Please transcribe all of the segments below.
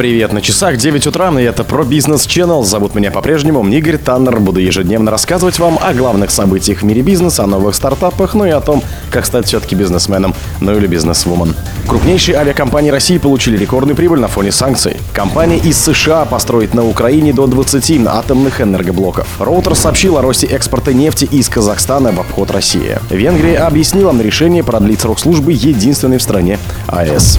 Привет, на часах 9 утра, и это про бизнес Channel. Зовут меня по-прежнему Игорь Таннер. Буду ежедневно рассказывать вам о главных событиях в мире бизнеса, о новых стартапах, ну и о том, как стать все-таки бизнесменом, ну или бизнесвумен. Крупнейшие авиакомпании России получили рекордную прибыль на фоне санкций. Компания из США построит на Украине до 20 атомных энергоблоков. Роутер сообщил о росте экспорта нефти из Казахстана в обход России. Венгрия объяснила решение продлить срок службы единственной в стране АЭС.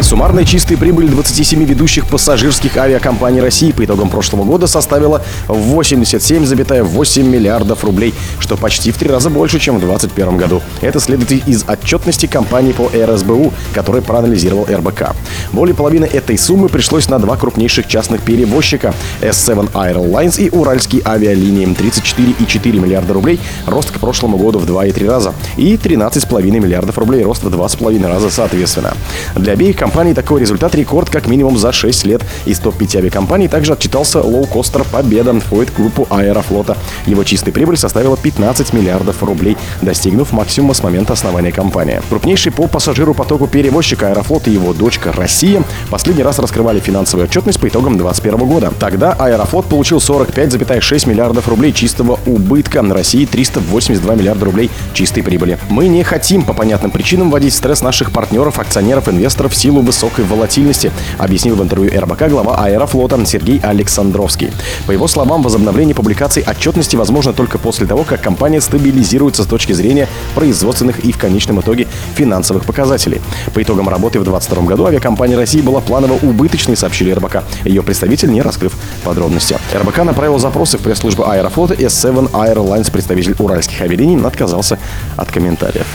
Суммарная чистая прибыль 27 ведущих пассажирских авиакомпаний России по итогам прошлого года составила 87,8 миллиардов рублей, что почти в три раза больше, чем в 2021 году. Это следует из отчетности компании по РСБУ, который проанализировал РБК. Более половины этой суммы пришлось на два крупнейших частных перевозчика S7 Airlines и Уральские авиалинии 34,4 миллиарда рублей, рост к прошлому году в 2,3 раза, и 13,5 миллиардов рублей, рост в 2,5 раза соответственно. Для обеих компаний такой результат рекорд как минимум за 6 лет. Из топ-5 авиакомпаний также отчитался лоукостер Победа, входит к группу Аэрофлота. Его чистая прибыль составила 15 миллиардов рублей, достигнув максимума с момента основания компании. Крупнейший по пассажиру потоку перевозчик Аэрофлот и его дочка Россия последний раз раскрывали финансовую отчетность по итогам 2021 года. Тогда Аэрофлот получил 45,6 миллиардов рублей чистого убытка, на России 382 миллиарда рублей чистой прибыли. Мы не хотим по понятным причинам вводить стресс наших партнеров, акционеров, инвесторов в силу высокой волатильности, объяснил в интервью РБК глава Аэрофлота Сергей Александровский. По его словам, возобновление публикаций отчетности возможно только после того, как компания стабилизируется с точки зрения производственных и в конечном итоге финансовых показателей. По итогам работы в 2022 году авиакомпания России была планово убыточной, сообщили РБК. Ее представитель не раскрыв подробности. РБК направил запросы в пресс-службу Аэрофлота S7 Airlines. Представитель уральских авиалиний отказался от комментариев.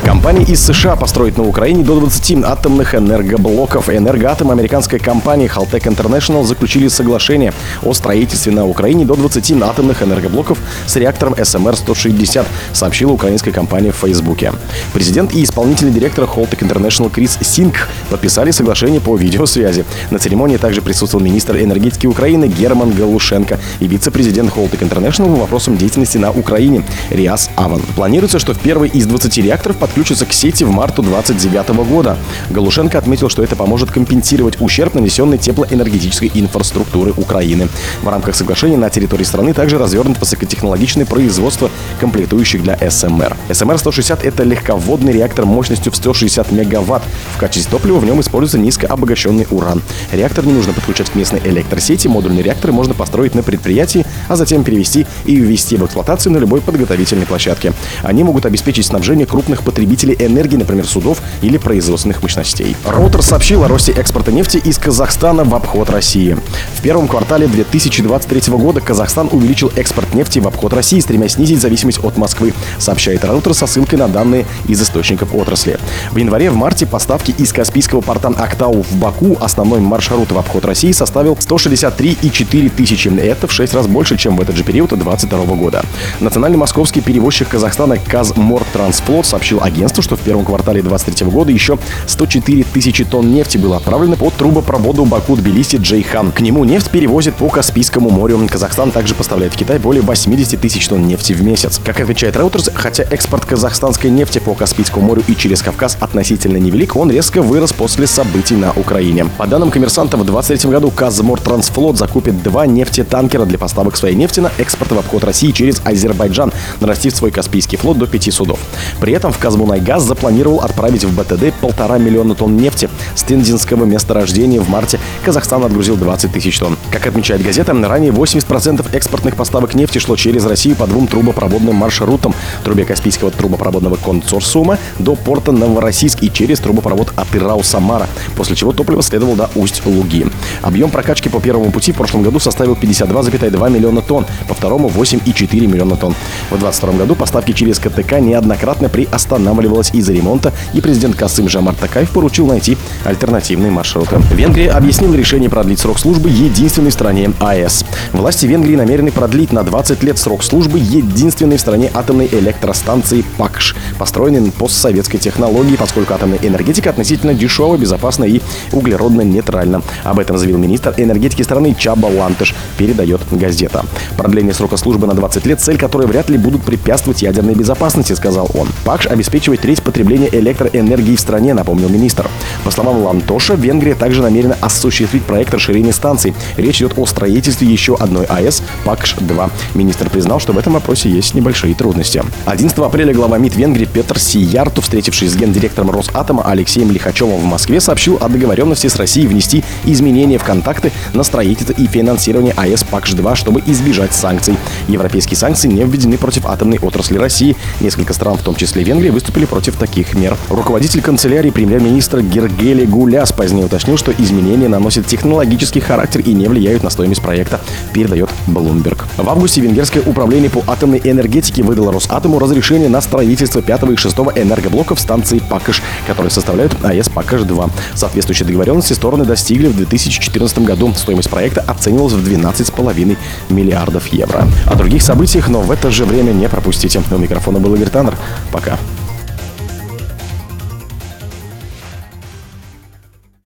Компания из США построит на Украине до 20 атомных энергоблоков. Энергоатом американской компании Haltech International заключили соглашение о строительстве на Украине до 20 атомных энергоблоков с реактором СМР-160, сообщила украинская компания в Фейсбуке. Президент и исполнительный директор Haltech International Крис Синг подписали соглашение по видеосвязи. На церемонии также присутствовал министр энергетики Украины Герман Галушенко и вице-президент Haltech International по вопросам деятельности на Украине Риас Аван. Планируется, что в первый из 20 реакторов подключится к сети в марту 2029 года. Галушенко отметил, что это поможет компенсировать ущерб, нанесенный теплоэнергетической инфраструктуры Украины. В рамках соглашения на территории страны также развернут высокотехнологичное производство комплектующих для СМР. СМР-160 — это легководный реактор мощностью в 160 мегаватт. В качестве топлива в нем используется низкообогащенный уран. Реактор не нужно подключать к местной электросети, модульные реакторы можно построить на предприятии, а затем перевести и ввести в эксплуатацию на любой подготовительной площадке. Они могут обеспечить снабжение крупных потребителей энергии, например, судов или производственных мощностей. Роутер сообщил о росте экспорта нефти из Казахстана в обход России. В первом квартале 2023 года Казахстан увеличил экспорт нефти в обход России, стремясь снизить зависимость от Москвы, сообщает Роутер со ссылкой на данные из источников отрасли. В январе-марте поставки из Каспийского порта Актау в Баку, основной маршрут в обход России, составил 163,4 тысячи. Это в 6 раз больше, чем в этот же период 2022 года. Национальный московский перевозчик Казахстана Казмортрансфлот сообщил агентству, что в первом квартале 2023 года еще 104 тысячи тонн нефти было отправлено по трубопроводу Баку-Тбилиси-Джейхан. К нему нефть перевозит по Каспийскому морю. Казахстан также поставляет в Китай более 80 тысяч тонн нефти в месяц. Как отвечает Reuters, хотя экспорт казахстанской нефти по Каспийскому морю и через Кавказ относительно невелик, он резко вырос после событий на Украине. По данным коммерсанта, в 2023 году Казмортрансфлот закупит два нефтетанкера для поставок своей нефти на экспорт в обход России через Азербайджан, нарастив свой Каспийский флот до пяти судов. При этом в Казмор Казмунайгаз запланировал отправить в БТД полтора миллиона тонн нефти. С тензинского месторождения в марте Казахстан отгрузил 20 тысяч тонн. Как отмечает газета, ранее 80% экспортных поставок нефти шло через Россию по двум трубопроводным маршрутам. Трубе Каспийского трубопроводного консорциума до порта Новороссийск и через трубопровод Атырау-Самара, после чего топливо следовало до Усть-Луги. Объем прокачки по первому пути в прошлом году составил 52,2 миллиона тонн, по второму 8,4 миллиона тонн. В 2022 году поставки через КТК неоднократно приостановились останавливалась из-за ремонта, и президент Касым Жамар Такаев поручил найти альтернативные маршруты. Венгрия объяснила решение продлить срок службы единственной стране АЭС. Власти Венгрии намерены продлить на 20 лет срок службы единственной в стране атомной электростанции ПАКШ, построенной на постсоветской технологии, поскольку атомная энергетика относительно дешева, безопасна и углеродно-нейтральна. Об этом заявил министр энергетики страны Чаба Лантыш, передает газета. Продление срока службы на 20 лет, цель которой вряд ли будут препятствовать ядерной безопасности, сказал он. ПАКШ обеспечивает треть потребления электроэнергии в стране, напомнил министр. По словам Лантоша, Венгрия также намерена осуществить проект расширения станций. Речь идет о строительстве еще одной АЭС ПАКШ-2. Министр признал, что в этом вопросе есть небольшие трудности. 11 апреля глава МИД Венгрии Петр Сиярту, встретившись с гендиректором Росатома Алексеем Лихачевым в Москве, сообщил о договоренности с Россией внести изменения в контакты на строительство и финансирование АЭС ПАКШ-2, чтобы избежать санкций. Европейские санкции не введены против атомной отрасли России. Несколько стран, в том числе Венгрия, выступили против таких мер. Руководитель канцелярии премьер-министра Гергели Гуляс позднее уточнил, что изменения наносят технологический характер и не влияют на стоимость проекта, передает Bloomberg. В августе Венгерское управление по атомной энергетике выдало Росатому разрешение на строительство 5 и 6 энергоблоков станции ПАКШ, которые составляют АЭС ПАКШ-2. Соответствующие договоренности стороны достигли в 2014 году. Стоимость проекта оценивалась в 12,5 миллиардов евро. О других событиях, но в это же время не пропустите. У микрофона был Игорь Таннер. Пока.